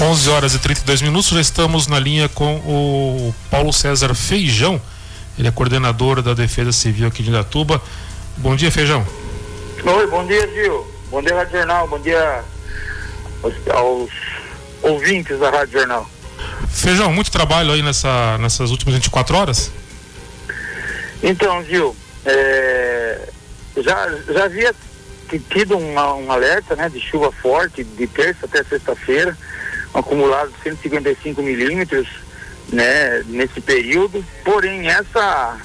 11 horas e 32 minutos, já estamos na linha com o Paulo César Feijão, ele é coordenador da Defesa Civil aqui de Indatuba. Bom dia, Feijão. Oi, bom dia, Gil. Bom dia, Rádio Jornal. Bom dia aos, aos ouvintes da Rádio Jornal. Feijão, muito trabalho aí nessa, nessas últimas 24 horas? Então, Gil, é, já, já havia tido um, um alerta né, de chuva forte de terça até sexta-feira, um acumulado de 155 milímetros né, nesse período. Porém, essa,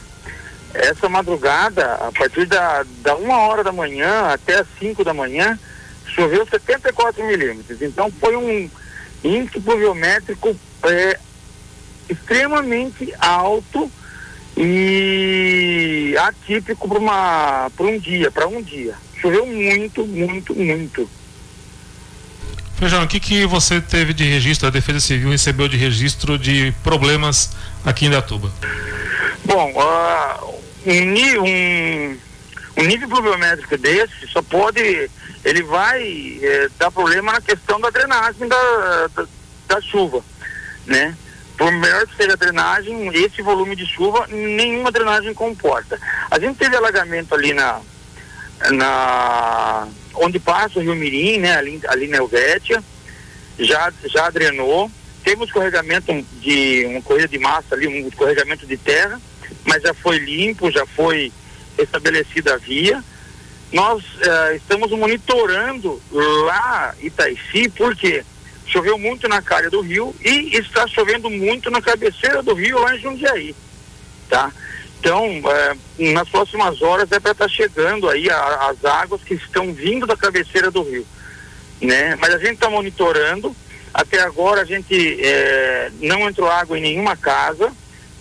essa madrugada, a partir da, da uma hora da manhã até as 5 da manhã, choveu 74 milímetros. Então foi um índice pluviométrico é, extremamente alto e atípico para um dia, para um dia. Choveu muito, muito, muito. Feijão, o que, que você teve de registro, a Defesa Civil recebeu de registro de problemas aqui em Datuba? Bom, uh, um, um, um nível pluviométrico desse só pode, ele vai eh, dar problema na questão da drenagem da, da, da chuva, né? por melhor que seja a drenagem, esse volume de chuva, nenhuma drenagem comporta. A gente teve alagamento ali na, na onde passa o Rio Mirim, né, ali, ali na Helvétia, já, já drenou. Temos escorregamento de uma corrida de massa ali, um escorregamento de terra, mas já foi limpo, já foi estabelecida a via. Nós uh, estamos monitorando lá Itaici, porque choveu muito na calha do rio e está chovendo muito na cabeceira do rio lá em Jundiaí, tá? Então, é, nas próximas horas é para estar chegando aí a, as águas que estão vindo da cabeceira do rio, né? Mas a gente está monitorando. Até agora a gente é, não entrou água em nenhuma casa.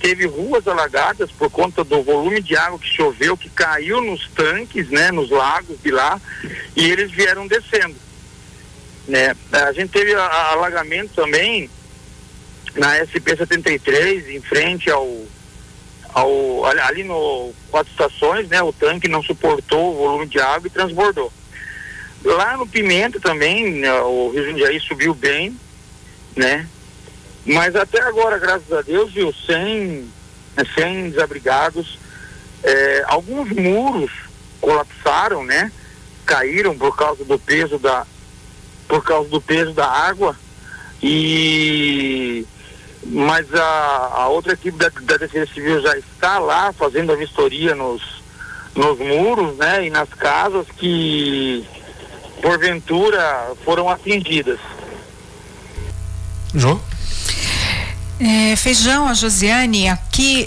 Teve ruas alagadas por conta do volume de água que choveu, que caiu nos tanques, né? Nos lagos de lá, e eles vieram descendo, né? A gente teve a, a alagamento também na SP 73, em frente ao ao, ali no quatro estações, né, o tanque não suportou o volume de água e transbordou. Lá no Pimenta também, né, o Rio Jundiaí subiu bem, né? Mas até agora, graças a Deus, viu, sem, sem desabrigados, é, alguns muros colapsaram, né? Caíram por causa do peso da por causa do peso da água e mas a, a outra equipe da, da, Defesa Civil já está lá fazendo a vistoria nos, nos muros, né, e nas casas que porventura foram atingidas. João? É, feijão, a Josiane, aqui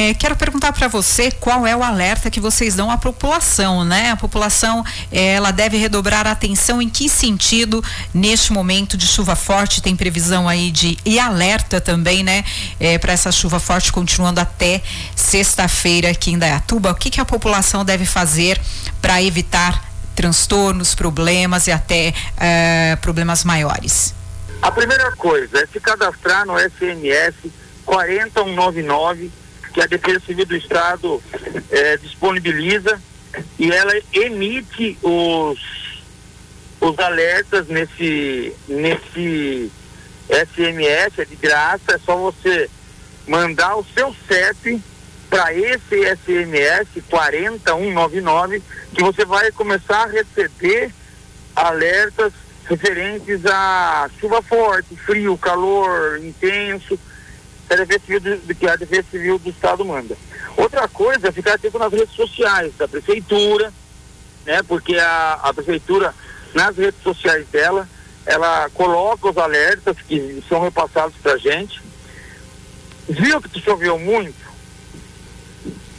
é, é, quero perguntar para você qual é o alerta que vocês dão à população, né? A população ela deve redobrar a atenção em que sentido neste momento de chuva forte tem previsão aí de e alerta também, né? É, para essa chuva forte continuando até sexta-feira aqui em Dayatuba. O que, que a população deve fazer para evitar transtornos, problemas e até uh, problemas maiores? A primeira coisa é se cadastrar no SMS 4199 que a Defesa Civil do Estado é, disponibiliza e ela emite os, os alertas nesse, nesse SMS, é de graça, é só você mandar o seu CEP para esse SMS 40199 que você vai começar a receber alertas referentes a chuva forte, frio, calor intenso que a Defesa Civil do, que a Defesa Civil do Estado manda. Outra coisa é ficar atento nas redes sociais da prefeitura, né? Porque a, a prefeitura, nas redes sociais dela, ela coloca os alertas que são repassados para gente. Viu que choveu muito?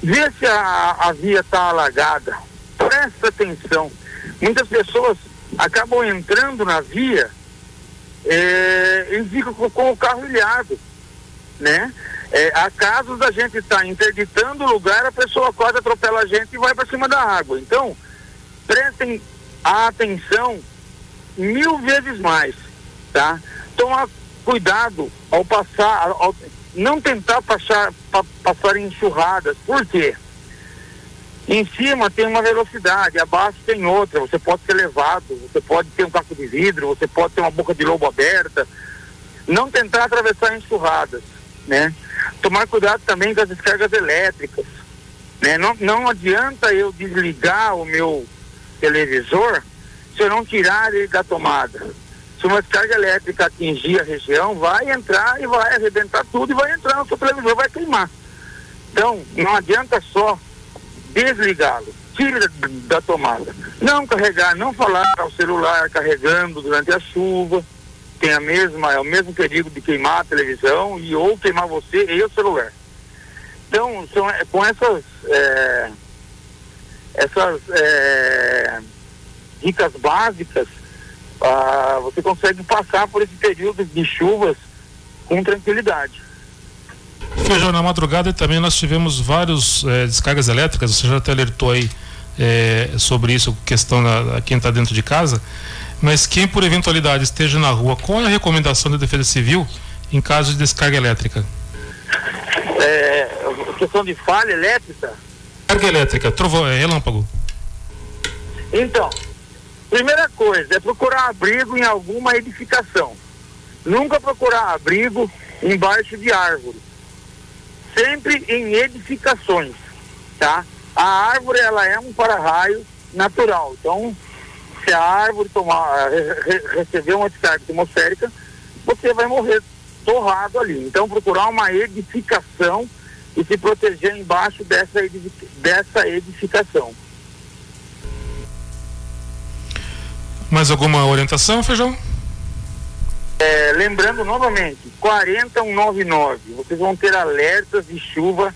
Vê se a, a via está alagada. Presta atenção. Muitas pessoas acabam entrando na via é, e ficam com, com o carro ilhado né? É, há casos da gente estar tá interditando o lugar, a pessoa quase atropela a gente e vai para cima da água. Então, prestem atenção mil vezes mais, tá? Tomar cuidado ao passar, ao, não tentar passar, pa, passar em enxurradas. Por quê? Em cima tem uma velocidade, abaixo tem outra. Você pode ser levado, você pode ter um caco de vidro, você pode ter uma boca de lobo aberta, Não tentar atravessar enxurradas, né? Tomar cuidado também com as descargas elétricas, né? Não, não adianta eu desligar o meu televisor se eu não tirar ele da tomada. Se uma descarga elétrica atingir a região, vai entrar e vai arrebentar tudo e vai entrar no seu televisor, vai queimar. Então, não adianta só desligá-lo. Tire da, da, tomada. Não carregar, não falar ao celular carregando durante a chuva. Tem a mesma, é o mesmo perigo de queimar a televisão e ou queimar você e o celular. Então, são, é, com essas, é, essas é, dicas básicas, ah, você consegue passar por esse período de chuvas com tranquilidade. Feijão, na madrugada também nós tivemos vários é, descargas elétricas, você já até alertou aí é, sobre isso, questão da quem está dentro de casa, mas quem por eventualidade esteja na rua, qual é a recomendação da Defesa Civil em caso de descarga elétrica? É, questão de falha elétrica? Carga elétrica, trovão, é, relâmpago. Então, primeira coisa é procurar abrigo em alguma edificação. Nunca procurar abrigo embaixo de árvore sempre em edificações, tá? A árvore, ela é um para-raio natural, então, se a árvore tomar, re, receber uma descarga atmosférica, você vai morrer torrado ali. Então, procurar uma edificação e se proteger embaixo dessa, dessa edificação. Mais alguma orientação, Feijão? É, lembrando novamente, 40199, vocês vão ter alertas de chuva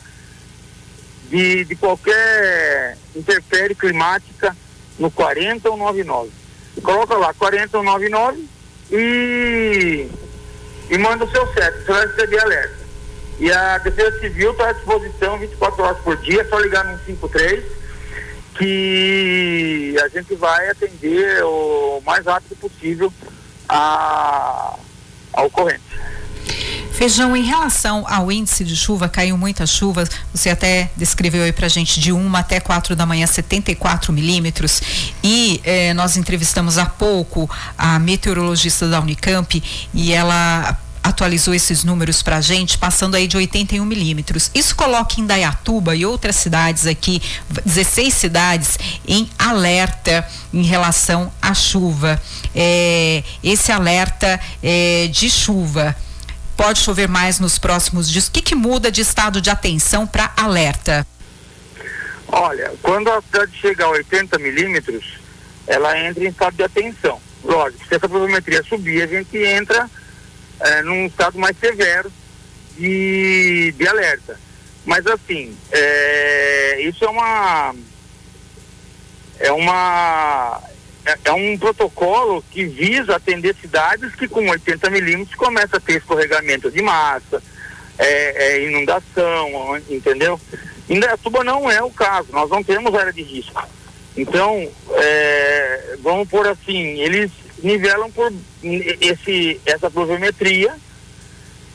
de, de qualquer intempérie climática no 40199. Coloca lá 40199 e, e manda o seu CEP, você vai receber alerta. E a Defesa Civil está à disposição 24 horas por dia, é só ligar no 53 que a gente vai atender o mais rápido possível a, a ocorrência. Feijão, em relação ao índice de chuva, caiu muita chuva, você até descreveu aí pra gente de 1 até 4 da manhã, 74 milímetros. E eh, nós entrevistamos há pouco a meteorologista da Unicamp e ela atualizou esses números para a gente, passando aí de 81 milímetros. Isso coloca Indaiatuba e outras cidades aqui, 16 cidades, em alerta em relação à chuva. É, esse alerta é, de chuva. Pode chover mais nos próximos dias. O que, que muda de estado de atenção para alerta? Olha, quando a cidade chega a 80 milímetros, ela entra em estado de atenção. Lógico, se essa pluviometria subir, a gente entra é, num estado mais severo de, de alerta. Mas assim, é, isso é uma é uma é, é, um protocolo que visa atender cidades que com 80 milímetros começa a ter escorregamento de massa, é, é inundação, entendeu? Indaiatuba não é o caso, nós não temos área de risco. Então, é, vamos por assim, eles nivelam por esse, essa pluviometria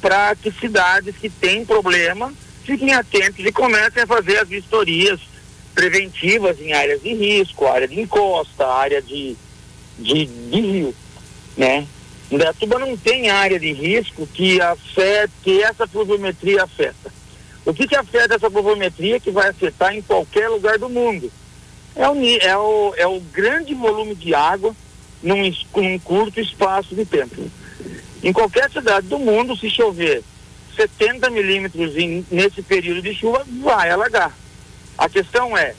para que cidades que têm problema fiquem atentos e comecem a fazer as vistorias preventivas em áreas de risco, área de encosta, área de, de, de rio, né? Indaiatuba não tem área de risco que, afeta, que essa pluviometria afeta. O que, que afeta essa pluviometria que vai afetar em qualquer lugar do mundo? É o, é o, é o grande volume de água num, num curto espaço de tempo. Em qualquer cidade do mundo, se chover 70 milímetros nesse período de chuva, vai alagar. A questão é,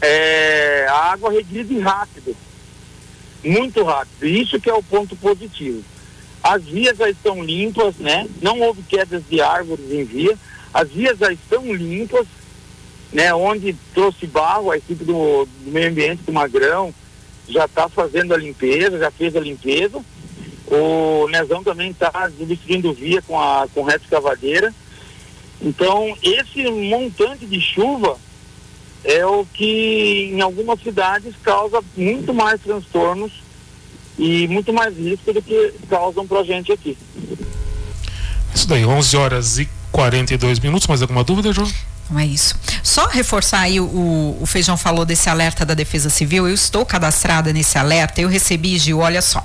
é a água regride rápido, muito rápido. Isso que é o ponto positivo. As vias já estão limpas, né? Não houve quedas de árvores em via. As vias já estão limpas, né? Onde trouxe barro, a equipe do, do meio ambiente do Magrão, já está fazendo a limpeza, já fez a limpeza. O Nezão também está distribuindo via com a com reto escavadeira. Então, esse montante de chuva é o que em algumas cidades causa muito mais transtornos e muito mais risco do que causam para a gente aqui. Isso daí, 11 horas e 42 minutos. Mais alguma dúvida, João? Não é isso. Só reforçar aí, o, o Feijão falou desse alerta da Defesa Civil, eu estou cadastrada nesse alerta, eu recebi, Gil, olha só,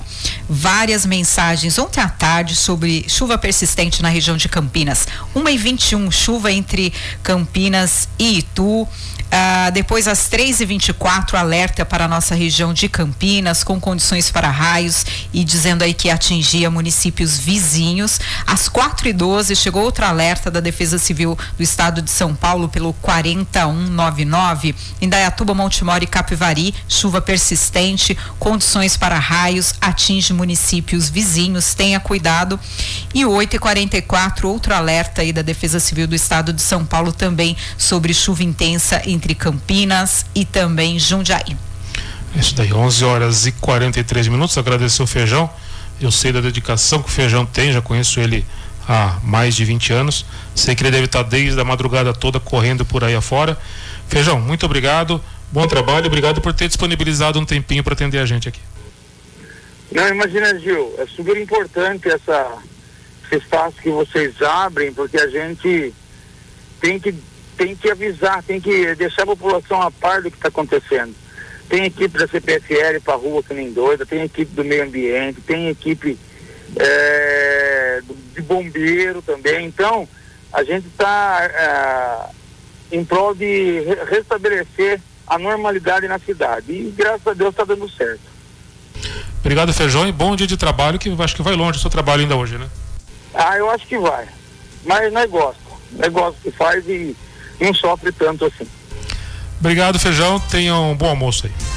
várias mensagens ontem à tarde sobre chuva persistente na região de Campinas. 1 e 21 chuva entre Campinas e Itu. Ah, depois, às 3h24, alerta para a nossa região de Campinas, com condições para raios e dizendo aí que atingia municípios vizinhos. Às 4h12, chegou outro alerta da Defesa Civil do Estado de São Paulo pelo 4199. Em Dayatuba, Montemor e Capivari, chuva persistente, condições para raios, atinge municípios vizinhos. Tenha cuidado. E 8h44, outro alerta aí da Defesa Civil do Estado de São Paulo também sobre chuva intensa entre Campinas e também Jundiaí. Isso daí, 11 horas e 43 minutos. Agradecer o Feijão. Eu sei da dedicação que o Feijão tem, já conheço ele há mais de 20 anos. Sei que ele deve estar desde a madrugada toda correndo por aí afora. Feijão, muito obrigado. Bom trabalho, obrigado por ter disponibilizado um tempinho para atender a gente aqui. Não, imagina, Gil, é super importante essa, esse espaço que vocês abrem, porque a gente tem que tem que avisar, tem que deixar a população a par do que está acontecendo. Tem equipe da CPFL para rua que nem doida, tem equipe do meio ambiente, tem equipe é, de bombeiro também. Então, a gente está é, em prol de restabelecer a normalidade na cidade. E graças a Deus está dando certo. Obrigado, Feijão, e bom dia de trabalho, que acho que vai longe o seu trabalho ainda hoje, né? Ah, eu acho que vai. Mas nós gosta. Nós gosta que faz e não sofre tanto assim. Obrigado, Feijão. Tenha um bom almoço aí.